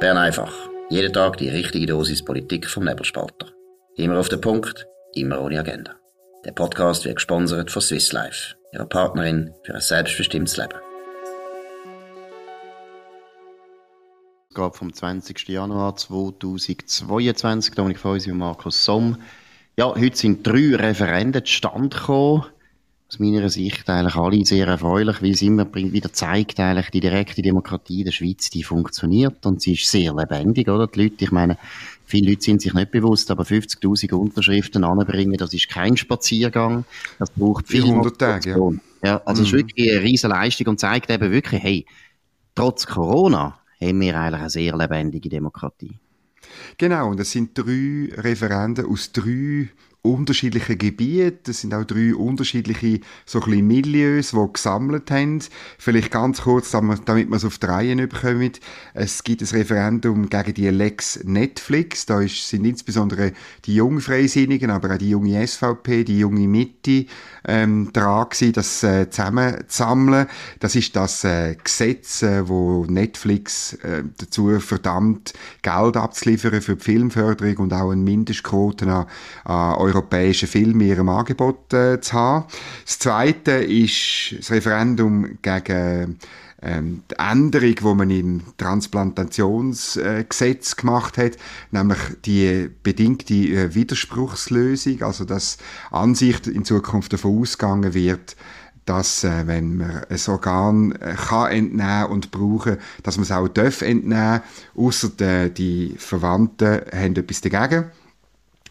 Bern einfach. Jeden Tag die richtige Dosis Politik vom Nebelspalter. Immer auf den Punkt, immer ohne Agenda. Der Podcast wird gesponsert von Swiss Life, ihrer Partnerin für ein selbstbestimmtes Leben. Ausgabe vom 20. Januar 2022. Dominik Feusi und Markus Somm. Ja, heute sind drei Referenden zustande gekommen aus meiner Sicht eigentlich alle sehr erfreulich, weil es immer wieder zeigt, eigentlich die direkte Demokratie der Schweiz, die funktioniert und sie ist sehr lebendig, oder? Die Leute, ich meine, viele Leute sind sich nicht bewusst, aber 50.000 Unterschriften anbringen, das ist kein Spaziergang, das braucht viel 400 Tage, ja. ja. Also es ist mhm. wirklich eine riesige Leistung und zeigt eben wirklich, hey, trotz Corona haben wir eigentlich eine sehr lebendige Demokratie. Genau, und es sind drei Referenden aus drei unterschiedliche Gebiete. Es sind auch drei unterschiedliche so Milieus, die gesammelt haben. Vielleicht ganz kurz, damit wir es auf die Reihe bekommen. Es gibt ein Referendum gegen die Lex Netflix. Da sind insbesondere die jungen Freisinnigen, aber auch die junge SVP, die junge Mitte ähm, dran gewesen, das äh, zusammenzusammeln. Das ist das äh, Gesetz, äh, wo Netflix äh, dazu verdammt, Geld abzuliefern für die Filmförderung und auch eine Mindestquote an, an europäischen Filmen in ihrem Angebot äh, zu haben. Das Zweite ist das Referendum gegen ähm, die Änderung, die man im Transplantationsgesetz äh, gemacht hat, nämlich die bedingte äh, Widerspruchslösung, also dass Ansicht in Zukunft davon ausgegangen wird, dass äh, wenn man ein Organ äh, kann entnehmen und brauchen, dass man es auch darf entnehmen, außer die Verwandten haben etwas dagegen.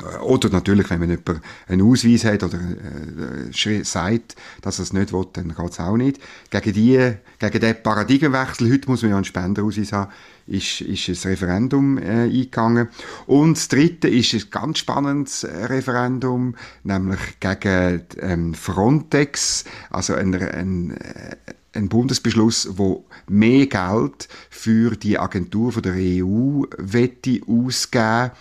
Äh, oder natürlich, wenn man jemand einen Ausweis hat oder äh, sagt, dass er es nicht will, dann geht es auch nicht. Gegen, die, gegen den Paradigmenwechsel, heute muss man ja einen Spenderausweis haben, ist, ist ein Referendum äh, eingegangen. Und das dritte ist ein ganz spannendes äh, Referendum, nämlich gegen ähm, Frontex, also ein, ein, äh, ein Bundesbeschluss, wo mehr Geld für die Agentur von der EU wette ausgeben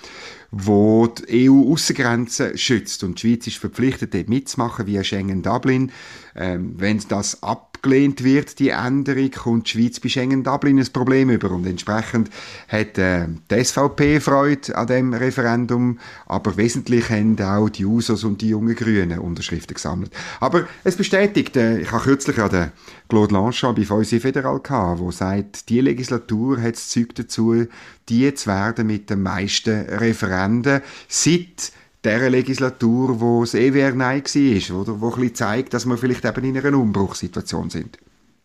wo die EU-Aussengrenzen schützt. Und die Schweiz ist verpflichtet, dort mitzumachen, via Schengen-Dublin. Ähm, wenn das abgelehnt wird, die Änderung, kommt die Schweiz bei Schengen-Dublin ein Problem über. Und entsprechend hat äh, die SVP Freude an dem Referendum, aber wesentlich haben auch die USOs und die jungen Grünen Unterschriften gesammelt. Aber es bestätigt, äh, ich habe kürzlich ja den Claude Lanchon bei uns Federal gehabt, der sagt, die Legislatur hat das Zeug dazu, die zu werden mit den meisten Referenden seit der Legislatur, wo es EWR Nein war, oder? Wo ein bisschen zeigt, dass wir vielleicht eben in einer Umbruchssituation sind.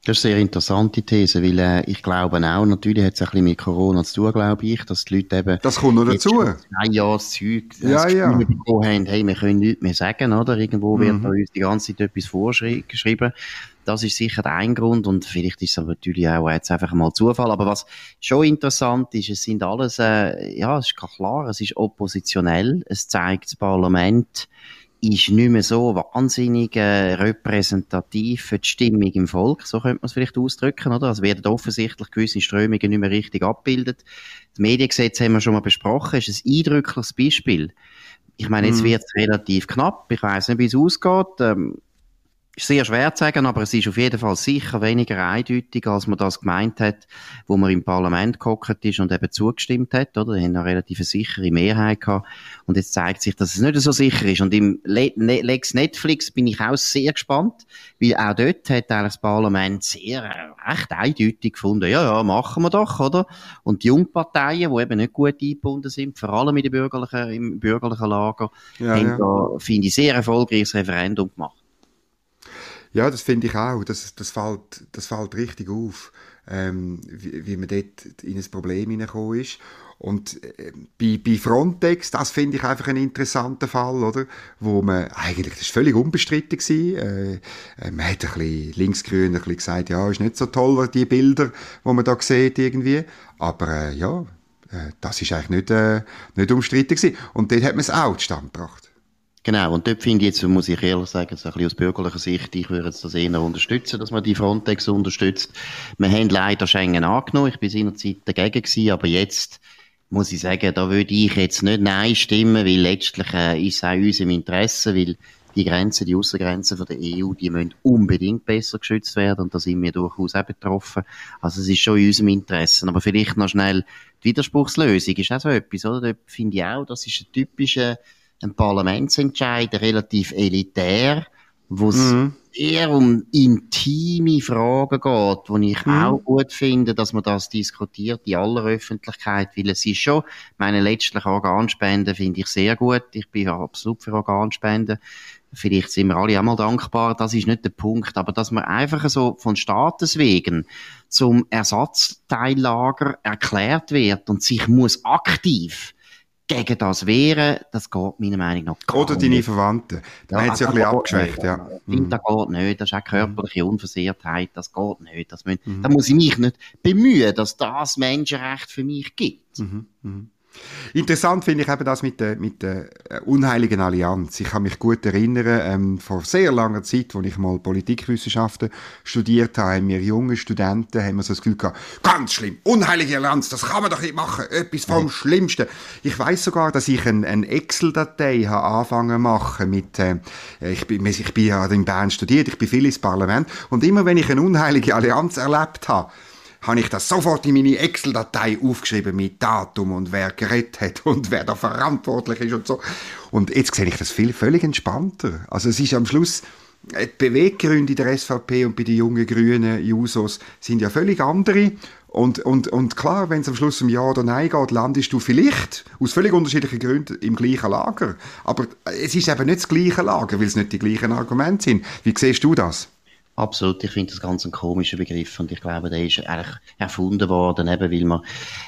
Das ist eine sehr interessante These, weil äh, ich glaube auch, natürlich hat es ein bisschen mit Corona zu tun, glaube ich, dass die Leute eben... Das kommt noch dazu. Ein Jahr das Zeug ja, das ja. bekommen haben, hey, wir können nichts mehr sagen, oder? Irgendwo mhm. wird da uns die ganze Zeit etwas vorgeschrieben. Das ist sicher ein Grund und vielleicht ist es natürlich auch jetzt einfach mal Zufall. Aber was schon interessant ist, es sind alles, äh, ja, es ist klar, es ist oppositionell, es zeigt das Parlament, ist nicht mehr so wahnsinnig äh, repräsentativ für die Stimmung im Volk, so könnte man es vielleicht ausdrücken, oder? Also werden offensichtlich gewisse Strömungen nicht mehr richtig abgebildet. Das Mediengesetz haben wir schon mal besprochen, ist ein eindrückliches Beispiel. Ich meine, jetzt mm. wird es relativ knapp, ich weiß nicht, wie es ausgeht. Ähm, ist sehr schwer zu sagen, aber es ist auf jeden Fall sicher weniger eindeutig, als man das gemeint hat, wo man im Parlament gehockt ist und eben zugestimmt hat, oder? Die haben eine relativ sichere Mehrheit gehabt. Und jetzt zeigt sich, dass es nicht so sicher ist. Und im ne-, Lex Netflix bin ich auch sehr gespannt, weil auch dort hat eigentlich das Parlament sehr, äh, recht eindeutig gefunden, ja, ja, machen wir doch, oder? Und die Jungparteien, die eben nicht gut eingebunden sind, vor allem in der bürgerlichen, im bürgerlichen Lager, ja, haben ja. da, finde ich, sehr erfolgreiches Referendum gemacht. Ja, das finde ich auch. Das, das, fällt, das fällt richtig auf, ähm, wie, wie man dort in ein Problem hineingekommen ist. Und äh, bei, bei Frontex, das finde ich einfach einen interessanten Fall, oder? Wo man, eigentlich, das ist völlig unbestritten gewesen. Äh, äh, man hat ein bisschen linksgrün ein bisschen gesagt, ja, ist nicht so toll, die Bilder, die man da sieht irgendwie. Aber, äh, ja, äh, das ist eigentlich nicht, äh, nicht umstritten gewesen. Und dort hat man es auch zustande gebracht. Genau, und dort finde ich jetzt, muss ich ehrlich sagen, so ein bisschen aus bürgerlicher Sicht, ich würde jetzt das eher unterstützen, dass man die Frontex unterstützt. Wir haben leider Schengen angenommen, ich bin seinerzeit dagegen gewesen, aber jetzt muss ich sagen, da würde ich jetzt nicht Nein stimmen, weil letztlich äh, ist es auch uns im Interesse, weil die Grenzen, die Außengrenzen von der EU, die müssen unbedingt besser geschützt werden und da sind wir durchaus auch betroffen. Also es ist schon in unserem Interesse. Aber vielleicht noch schnell die Widerspruchslösung ist auch so etwas, oder? Da finde ich auch, das ist ein typischer ein Parlamentsentscheid, relativ elitär, wo es mhm. eher um intime Fragen geht, wo ich mhm. auch gut finde, dass man das diskutiert in aller Öffentlichkeit, weil es ist schon, meine letztlich Organspenden finde ich sehr gut. Ich bin absolut für Organspenden. Vielleicht sind wir alle einmal dankbar, das ist nicht der Punkt, aber dass man einfach so von Staates wegen zum Ersatzteillager erklärt wird und sich muss aktiv gegen das wehren, das geht meiner Meinung nach gar Oder deine Verwandten. Da ja, hat ja ein bisschen abgeschwächt, ja. Ich finde, das geht nicht. Das ist auch körperliche Unversehrtheit. Das geht nicht. Das müssen, mhm. Da muss ich mich nicht bemühen, dass das Menschenrecht für mich gibt. Mhm. Mhm. Interessant finde ich eben das mit der, mit der äh, unheiligen Allianz. Ich kann mich gut erinnern, ähm, vor sehr langer Zeit, als ich mal Politikwissenschaften studiert habe, haben wir junge Studenten haben wir so das Gefühl gehabt, ganz schlimm, unheilige Allianz, das kann man doch nicht machen, etwas vom ja. Schlimmsten. Ich weiß sogar, dass ich eine ein Excel-Datei habe angefangen machen mit, äh, ich, bin, ich bin ja in Bern studiert, ich bin viel ins Parlament und immer wenn ich eine unheilige Allianz erlebt habe, habe ich das sofort in meine Excel-Datei aufgeschrieben mit Datum und wer geredet hat und wer da verantwortlich ist und so. Und jetzt sehe ich das viel völlig entspannter. Also es ist am Schluss, die Beweggründe der SVP und bei den jungen Grünen, Jusos, sind ja völlig andere. Und, und, und klar, wenn es am Schluss um Ja oder Nein geht, landest du vielleicht aus völlig unterschiedlichen Gründen im gleichen Lager. Aber es ist eben nicht das gleiche Lager, weil es nicht die gleichen Argumente sind. Wie siehst du das? Absolut, ich finde das ganz ein komischer Begriff und ich glaube, der ist eigentlich erfunden worden, eben weil man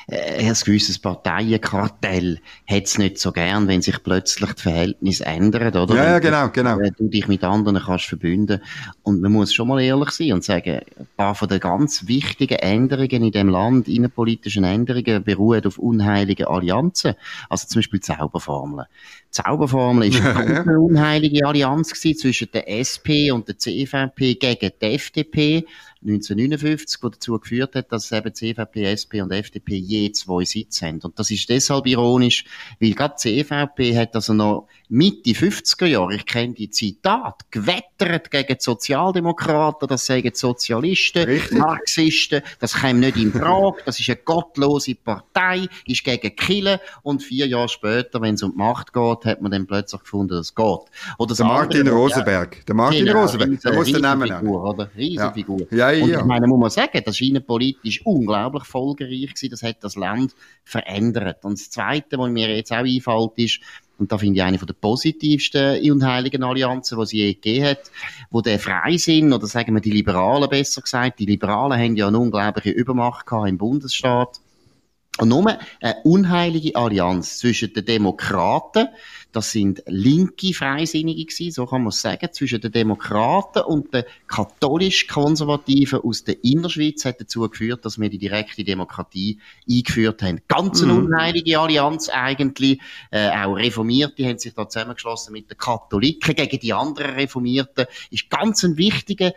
äh, ein gewisses Parteienkartell hat es nicht so gern, wenn sich plötzlich die Verhältnisse ändern, oder? Ja, ja genau, genau. Äh, du dich mit anderen kannst verbünden und man muss schon mal ehrlich sein und sagen, ein paar von den ganz wichtigen Änderungen in dem Land, innenpolitischen Änderungen, beruhen auf unheiligen Allianzen, also zum Beispiel Zauberformeln. Zauberformel ist eine unheilige Allianz zwischen der SP und der CVP gegen die FDP. 1959, wo dazu geführt hat, dass eben CVP, SP und FDP je zwei Sitze haben. Und das ist deshalb ironisch, weil gerade CVP hat also noch Mitte 50er Jahre, ich kenne die Zitat, gewettert gegen die Sozialdemokraten, das sagen Sozialisten, Richtig. Marxisten, das käme nicht in Frage, das ist eine gottlose Partei, ist gegen Kille und vier Jahre später, wenn es um die Macht geht, hat man dann plötzlich gefunden, dass es geht. Oder der Martin andere, Rosenberg, der Martin genau, Rosenberg, der muss den Namen nennen. Oder? Riesenfigur. Ja. Ja, ja, und ich meine, muss man sagen, das war innenpolitisch unglaublich folgereich gewesen, das hat das Land verändert. Und das Zweite, was mir jetzt auch einfällt, ist, und da finde ich eine der positivsten unheiligen Allianzen, die es je gegeben hat, wo der Freisinn, oder sagen wir die Liberalen besser gesagt, die Liberalen haben ja eine unglaubliche Übermacht gehabt im Bundesstaat. Und nur eine unheilige Allianz zwischen den Demokraten, das sind linke Freisinnige gewesen, so kann man es sagen, zwischen den Demokraten und den katholisch-konservativen aus der Innerschweiz hat dazu geführt, dass wir die direkte Demokratie eingeführt haben. Ganz eine mhm. unheilige Allianz eigentlich. Äh, auch Reformierte haben sich da zusammengeschlossen mit den Katholiken gegen die anderen Reformierten. Ist ganz ein wichtiger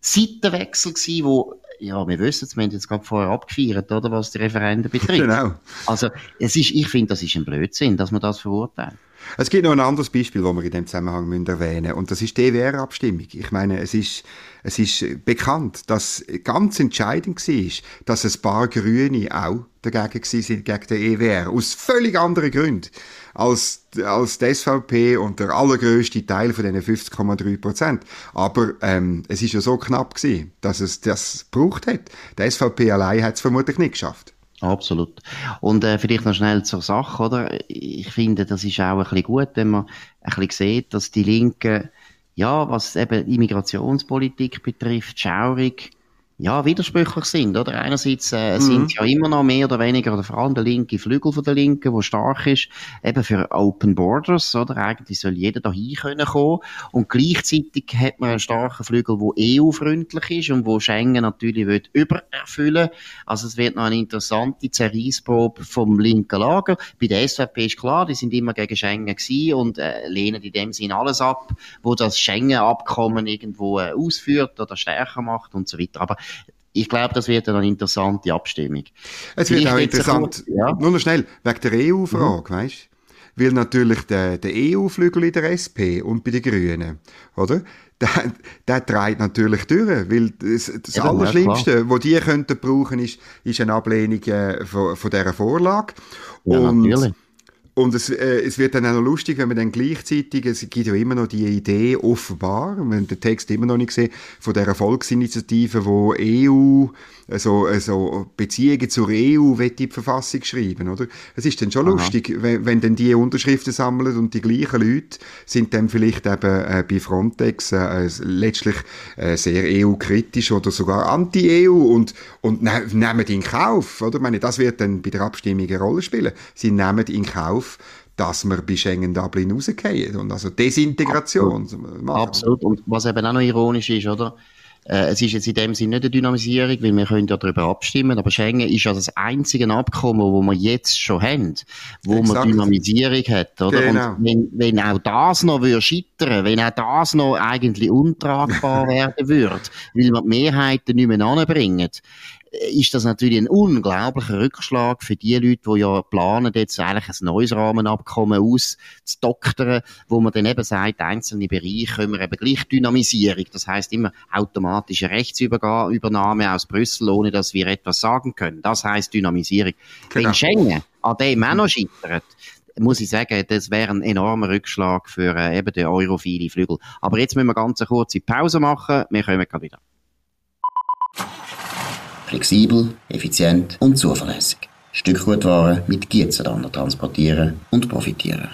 Seitenwechsel gewesen, wo ja, wir wissen es, wir haben jetzt gerade vorher abgefeiert, oder, was die Referenden betrifft. Genau. Also, es ist, ich finde, das ist ein Blödsinn, dass man das verurteilt. Es gibt noch ein anderes Beispiel, das wir in dem Zusammenhang müssen erwähnen müssen. Und das ist die EWR-Abstimmung. Ich meine, es ist, es ist bekannt, dass ganz entscheidend war, dass ein paar Grüne auch dagegen sind, gegen den EWR. Aus völlig anderen Gründen als, als die SVP und der allergrößte Teil von diesen 50,3 Prozent. Aber ähm, es ist ja so knapp gewesen, dass es das gebraucht hat. Die SVP allein hat es vermutlich nicht geschafft. Absolut. Und äh, vielleicht noch schnell zur Sache, oder? Ich finde, das ist auch ein bisschen gut, wenn man ein bisschen sieht, dass die Linken, ja, was eben Immigrationspolitik betrifft, schaurig ja, widersprüchlich sind, oder? Einerseits äh, mhm. sind ja immer noch mehr oder weniger, oder vor allem der linke Flügel von der Linken, wo stark ist, eben für Open Borders, oder? Eigentlich soll jeder da hin können kommen. Und gleichzeitig hat man einen starken Flügel, wo EU-freundlich ist und wo Schengen natürlich will übererfüllen. Also es wird noch eine interessante Zerreissprobe vom linken Lager. Bei der SVP ist klar, die sind immer gegen Schengen gewesen und äh, lehnen in dem Sinn alles ab, wo das Schengen-Abkommen irgendwo äh, ausführt oder stärker macht und so weiter. Aber ich glaube, das wird eine interessante Abstimmung. Es wird auch interessant, ja? nur noch schnell, wegen der EU-Frage, mhm. weißt weil natürlich der, der EU-Flügel in der SP und bei den Grünen, oder? Der, der treibt natürlich durch, weil das, das ja, Allerschlimmste, was die könnten brauchen, ist, ist eine Ablehnung äh, von, von dieser Vorlage. Ja, und, natürlich. Und es, äh, es wird dann auch noch lustig, wenn man dann gleichzeitig, es gibt ja immer noch die Idee, offenbar, wenn man den Text immer noch nicht gesehen, von der Volksinitiative, wo EU also, also Beziehungen zur EU in die Verfassung schreiben, oder? Es ist dann schon Aha. lustig, wenn, wenn dann die Unterschriften sammeln und die gleichen Leute sind dann vielleicht eben äh, bei Frontex äh, letztlich äh, sehr EU-kritisch oder sogar anti-EU und, und ne, nehmen in Kauf, oder? Ich meine, das wird dann bei der Abstimmung eine Rolle spielen. Sie nehmen in Kauf, dass wir bei Schengen-Dublin rausgehen und also Desintegration Absolut. machen. Absolut. Und was eben auch noch ironisch ist, oder? Äh, es ist jetzt in dem Sinne nicht eine Dynamisierung, weil wir können ja darüber abstimmen, aber Schengen ist ja das einzige Abkommen, wo wir jetzt schon haben, wo Exakt. man Dynamisierung hat, oder? Genau. Und wenn, wenn auch das noch würde scheitern, wenn auch das noch eigentlich untragbar werden würde, weil wir die Mehrheiten nicht mehr anbringen, ist das natürlich ein unglaublicher Rückschlag für die Leute, die ja planen, jetzt eigentlich ein neues Rahmenabkommen auszudoktern, wo man dann eben sagt, einzelne Bereiche können wir eben gleich Dynamisierung. Das heißt immer automatische Rechtsübernahme aus Brüssel, ohne dass wir etwas sagen können. Das heißt Dynamisierung. Genau. Wenn Schengen an dem auch noch scheitert, muss ich sagen, das wäre ein enormer Rückschlag für äh, eben den europhile Flügel. Aber jetzt müssen wir ganz eine kurze Pause machen. Wir kommen gerade wieder flexibel, effizient und zuverlässig. Stückgutware mit Gietzenlander transportieren und profitieren.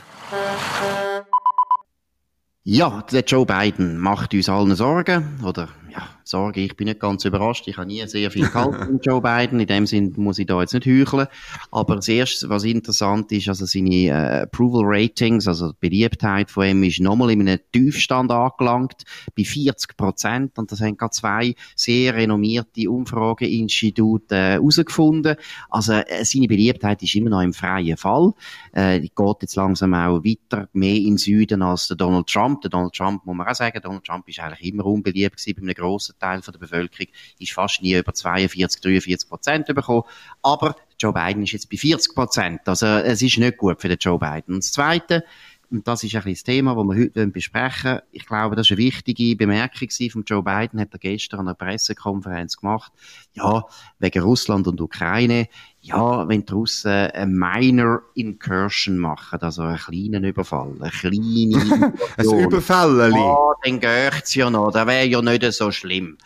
Ja, der Joe Biden macht uns allen Sorgen, oder ja, Sorge, ich bin nicht ganz überrascht. Ich habe nie sehr viel gehalten mit Joe Biden. In dem Sinn muss ich da jetzt nicht heucheln. Aber das erste, was interessant ist, also seine äh, Approval Ratings, also die Beliebtheit von ihm ist nochmal in einem Tiefstand angelangt, bei 40 Prozent. Und das haben gerade zwei sehr renommierte Umfrageinstitute äh, herausgefunden. Also äh, seine Beliebtheit ist immer noch im freien Fall. Äh, die geht jetzt langsam auch weiter, mehr in Süden als der Donald Trump. Der Donald Trump, muss man auch sagen, Donald Trump ist eigentlich immer unbeliebt gewesen bei einem grossen Teil der Bevölkerung ist fast nie über 42, 43 Prozent bekommen. Aber Joe Biden ist jetzt bei 40 Prozent. Also es ist nicht gut für den Joe Biden. Und das Zweite, und das ist ein das Thema, das wir heute besprechen wollen. Ich glaube, das ist eine wichtige Bemerkung von Joe Biden, hat er gestern an einer Pressekonferenz gemacht. Ja, wegen Russland und Ukraine. Ja, wenn die Russen eine minor incursion machen, also einen kleinen Überfall, eine kleine Ein Überfall, Ja, dann geht's ja noch. Das wäre ja nicht so schlimm.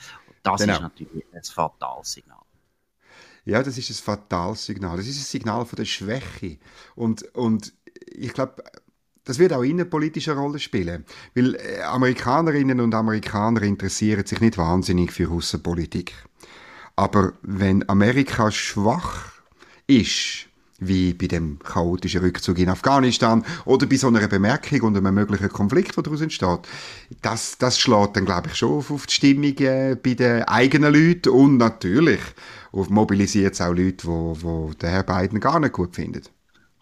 Das genau. ist natürlich ein fatales Signal. Ja, das ist ein fatales Signal. Das ist ein Signal von der Schwäche. Und, und ich glaube, das wird auch innenpolitisch eine Rolle spielen. Weil äh, Amerikanerinnen und Amerikaner interessieren sich nicht wahnsinnig für Russenpolitik. Aber wenn Amerika schwach ist, wie bei dem chaotischen Rückzug in Afghanistan oder bei so einer Bemerkung und einem möglichen Konflikt, der daraus entsteht, das, das schlägt dann, glaube ich, schon auf, auf die Stimmung äh, bei den eigenen Leuten und natürlich mobilisiert es auch Leute, die, die den Herr Biden gar nicht gut finden.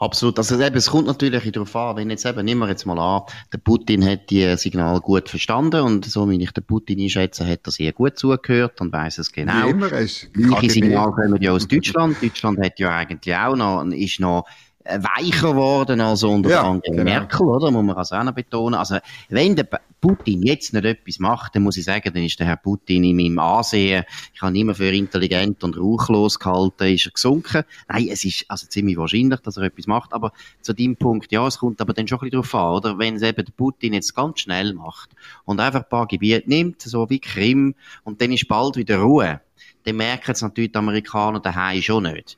Absolut. Also eben, es kommt natürlich darauf an, wenn jetzt eben, nehmen wir jetzt mal an, der Putin hat die Signal gut verstanden und so wie ich den Putin einschätze, hat er sehr gut zugehört und weiß es genau. Wie immer ist. Gleiche Signal kommen ja aus Deutschland. Deutschland hat ja eigentlich auch noch, ist noch weicher geworden als unter ja, Angela genau. Merkel, oder? Muss man also auch noch betonen. Also, wenn der Putin jetzt nicht etwas macht, dann muss ich sagen, dann ist der Herr Putin in meinem Ansehen, ich habe ihn immer für intelligent und rauchlos gehalten, ist er gesunken. Nein, es ist also ziemlich wahrscheinlich, dass er etwas macht, aber zu dem Punkt, ja, es kommt aber dann schon ein bisschen darauf an, oder? Wenn es eben der Putin jetzt ganz schnell macht und einfach ein paar Gebiete nimmt, so wie Krim, und dann ist bald wieder Ruhe, dann merken es natürlich die Amerikaner daheim schon nicht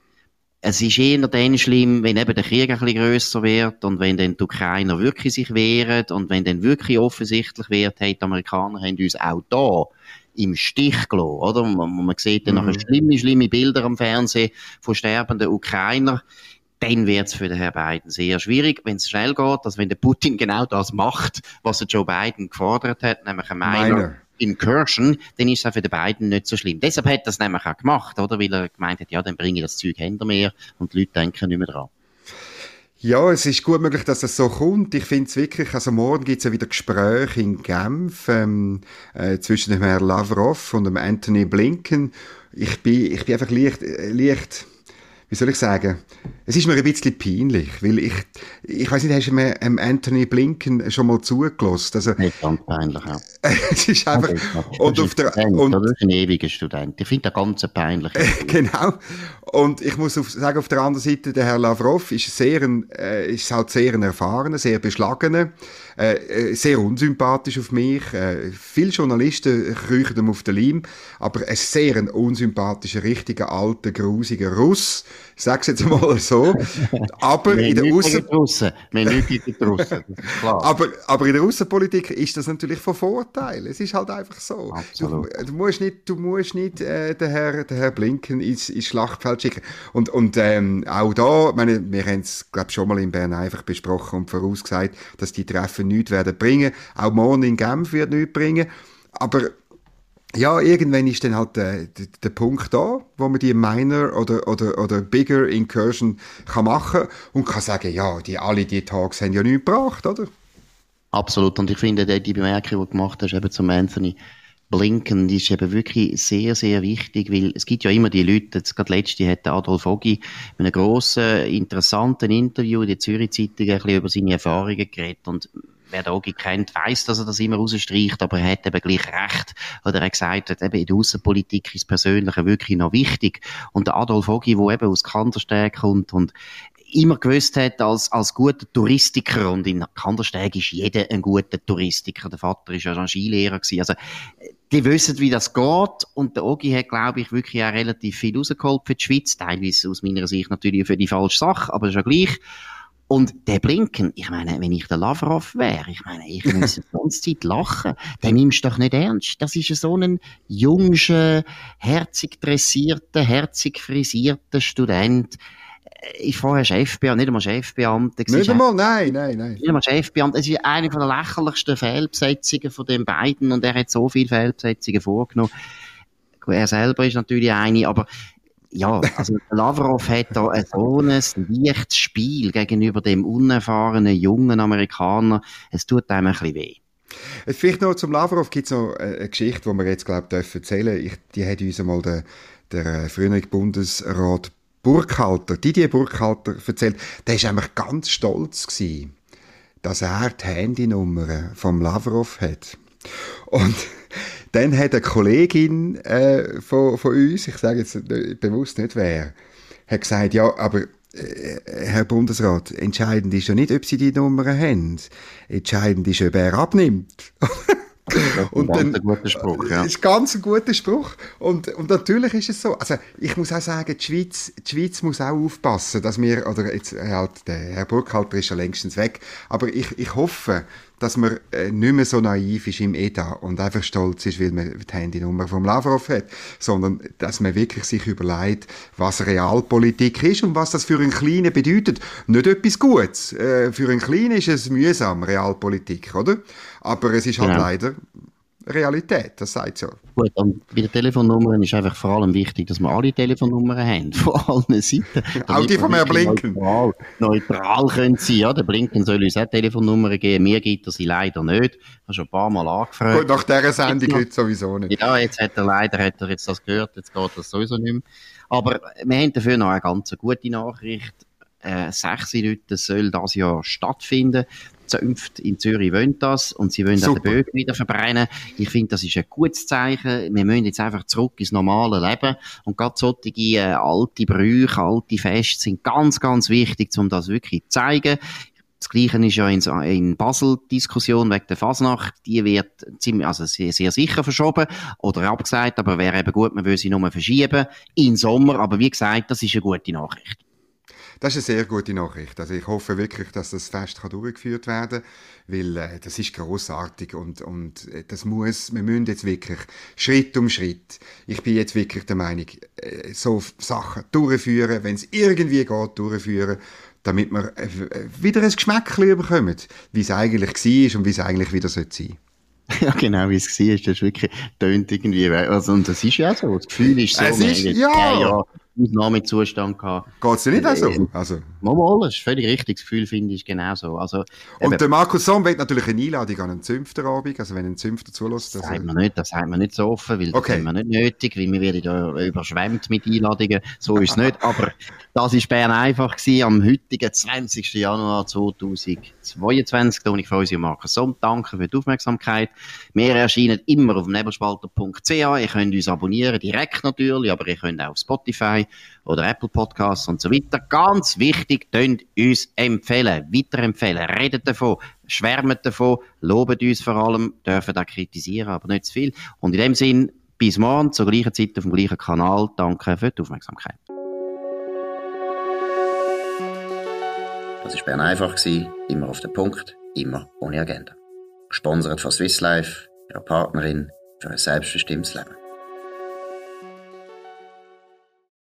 es ist eher dann schlimm, wenn eben der Krieg ein bisschen grösser wird und wenn dann die Ukrainer wirklich sich wehren und wenn dann wirklich offensichtlich wird, hey, die Amerikaner haben uns auch da im Stich gelassen, oder? Man, man sieht dann mhm. nachher schlimme, schlimme Bilder am Fernsehen von sterbenden Ukrainer. Dann wird es für den Herrn Biden sehr schwierig, wenn es schnell geht, dass wenn der Putin genau das macht, was der Joe Biden gefordert hat, nämlich ein Minor Incursion, dann ist es auch für die beiden nicht so schlimm. Deshalb hat er es nämlich auch gemacht, oder? Weil er gemeint hat, ja, dann bringe ich das Zeug hinter mir und die Leute denken nicht mehr dran. Ja, es ist gut möglich, dass es so kommt. Ich finde es wirklich, also morgen gibt es ja wieder Gespräche in Genf ähm, äh, zwischen dem Herrn Lavrov und dem Anthony Blinken. Ich bin, ich bin einfach leicht, äh, leicht, wie soll ich sagen, es ist mir ein bisschen peinlich, weil ich, ich weiß nicht, hast du mir ähm, Anthony Blinken schon mal zugelassen? Also, nicht ganz peinlich, ja. es ist einfach, und auf der, Student, und, das ist ein ewiger Student. Ich finde das ganz peinlich. genau. Und ich muss auf, sagen, auf der anderen Seite, der Herr Lavrov ist sehr, ein, äh, ist halt sehr ein erfahrener, sehr beschlagener, äh, äh, sehr unsympathisch auf mich. Äh, viele Journalisten kriechen ihm auf den Leim, aber ein sehr ein unsympathischer, richtiger, alter, grusiger Russ. Ich sag's jetzt mal so. Aber in der Aussen... aber, aber in der Außenpolitik ist das natürlich von Vorteil. Es ist halt einfach so. Du, du, musst nicht, du musst nicht äh, den, Herr, den Herr Blinken ins, ins Schlachtfeld schicken. Und, und ähm, auch da, meine, wir haben es, glaube schon mal in Bern einfach besprochen und vorausgesagt, dass die Treffen nichts werden bringen. Auch morgen in Genf wird nichts bringen. Aber ja, irgendwann ist dann halt der, der, der, Punkt da, wo man die Minor oder, oder, oder Bigger Incursion kann machen und kann sagen, ja, die, alle die Tags haben ja nichts gebracht, oder? Absolut. Und ich finde, die Bemerkung, die du gemacht hast, eben zum Anthony Blinken, die ist eben wirklich sehr, sehr wichtig, weil es gibt ja immer die Leute, jetzt gerade letzte hat Adolf Ogi in einem grossen, interessanten Interview in der Zürich Zeitung ein bisschen über seine Erfahrungen geredet und wer Dogi kennt, weiß, dass er das immer rausstreicht, aber er hat eben gleich recht. Oder er gesagt hat, eben in der Außenpolitik ist das Persönliche wirklich noch wichtig. Und der Adolf Ogi, der eben aus Kandersteg kommt und immer gewusst hat, als, als guter Touristiker, und in Kandersteg ist jeder ein guter Touristiker. Der Vater ist ja schon Skilehrer gewesen. Also, die wissen, wie das geht. Und der Ogi hat, glaube ich, wirklich auch relativ viel rausgeholt für die Schweiz. Teilweise aus meiner Sicht natürlich für die falsche Sache, aber ja gleich. Und der Blinken, ich meine, wenn ich der Lavrov wäre, ich meine, ich muss die ganze Zeit lachen, den nimmst du doch nicht ernst. Das ist so ein junger, herzig dressierter, herzig frisierter Student. Ich vorher Chefbeamter, nicht einmal Chefbeamter. Nicht einmal, nein, nein, nein. Nicht einmal Chefbeamter. Es ist eine der lächerlichsten Fehlbesetzungen von den beiden und er hat so viele Fehlbesetzungen vorgenommen. Er selber ist natürlich eine, aber ja, also Lavrov hat da so ein leichtes Spiel gegenüber dem unerfahrenen jungen Amerikaner. Es tut einem ein bisschen weh. Vielleicht noch zum Lavrov gibt es noch eine Geschichte, die wir jetzt, glaube ich, erzählen dürfen. Die hat uns einmal der, der frühere Bundesrat Burkhalter, Didier Burkhalter, erzählt. Der war eigentlich ganz stolz, gewesen, dass er die Handynummer vom Lavrov hat. Und dann hat eine Kollegin äh, von, von uns, ich sage jetzt bewusst nicht wer, hat gesagt, ja, aber äh, Herr Bundesrat, entscheidend ist ja nicht, ob Sie die Nummer haben. Entscheidend ist, ob er abnimmt. und dann, ein guter Spruch, ja. ist ganz ein guter Spruch. Und, und natürlich ist es so. Also, ich muss auch sagen, die Schweiz, die Schweiz muss auch aufpassen, dass wir, oder jetzt, halt, der Herr Burkhalter ist ja längstens weg, aber ich, ich hoffe, dass man äh, nicht mehr so naiv ist im EDA und einfach stolz ist, weil man die Handynummer vom Lavrov hat, sondern dass man wirklich sich überlegt, was Realpolitik ist und was das für einen Kleinen bedeutet. Nicht etwas Gutes. Äh, für einen Kleinen ist es mühsam, Realpolitik, oder? Aber es ist halt ja. leider Realität, das sagt so. Gut, bei den Telefonnummern ist einfach vor allem wichtig, dass wir alle Telefonnummern haben, von allen Seiten. auch die von mir Blinken. Neutral, neutral können sie, ja, der Blinken soll uns auch Telefonnummern geben, mir gibt er sie leider nicht. Ich habe schon ein paar Mal angefragt. Gut, nach dieser Sendung heute sowieso nicht. Ja, jetzt hat er leider, hat er jetzt das gehört, jetzt geht das sowieso nicht mehr. Aber wir haben dafür noch eine ganz gute Nachricht. Äh, sechs Leute soll das Jahr stattfinden zünft in Zürich wollen das und sie wollen auch den Bögen wieder verbrennen. Ich finde, das ist ein gutes Zeichen. Wir müssen jetzt einfach zurück ins normale Leben und gerade solche äh, alte Brüche, alte Feste sind ganz, ganz wichtig, um das wirklich zu zeigen. Das Gleiche ist ja in, in Basel Diskussion wegen der Fasnacht. Die wird ziemlich, also sehr, sehr sicher verschoben oder abgesagt, aber wäre eben gut, man würde sie nur verschieben. In Sommer, aber wie gesagt, das ist eine gute Nachricht. Das ist eine sehr gute Nachricht. Also ich hoffe wirklich, dass das Fest kann durchgeführt werden weil äh, das ist großartig und, und äh, das muss, wir müssen jetzt wirklich Schritt um Schritt, ich bin jetzt wirklich der Meinung, äh, so Sachen durchführen, wenn es irgendwie geht, durchführen, damit wir äh, wieder ein Geschmäckchen bekommen, wie es eigentlich war und wie es eigentlich wieder sein sollte. Ja, genau, wie es war, das ist wirklich, tönt irgendwie, also, und das ist ja so, das Gefühl ist so, es ist, ja, ja, Ausnahmezustand gehabt. Geht es dir nicht auch so? Also. Mal, mal, das ist völlig richtig. Das Gefühl finde ich genau so. Also, und der Markus Somm will natürlich eine Einladung an einen Zünfterabend, also wenn ein Zünfter zulässt. Das, das sagt man nicht, das sagt man nicht so offen, weil okay. das haben wir nicht nötig, weil wir werden da überschwemmt mit Einladungen. So ist es nicht. Aber das war Bern einfach gewesen, am heutigen 20. Januar 2022. Da ich für unsere Markus Somm danke für die Aufmerksamkeit. Wir erscheinen immer auf nebelspalter.ch. Ihr könnt uns abonnieren, direkt natürlich, aber ihr könnt auch auf Spotify oder Apple Podcasts und so weiter. Ganz wichtig, könnt uns empfehlen, weiterempfehlen, redet davon, schwärmt davon, lobet uns vor allem, dürfen auch kritisieren, aber nicht zu viel. Und in dem Sinn, bis morgen zur gleichen Zeit auf dem gleichen Kanal. Danke für die Aufmerksamkeit. Das war Bern einfach, immer auf den Punkt, immer ohne Agenda. Gesponsert von Swiss Life, ihrer Partnerin für ein selbstbestimmtes Leben.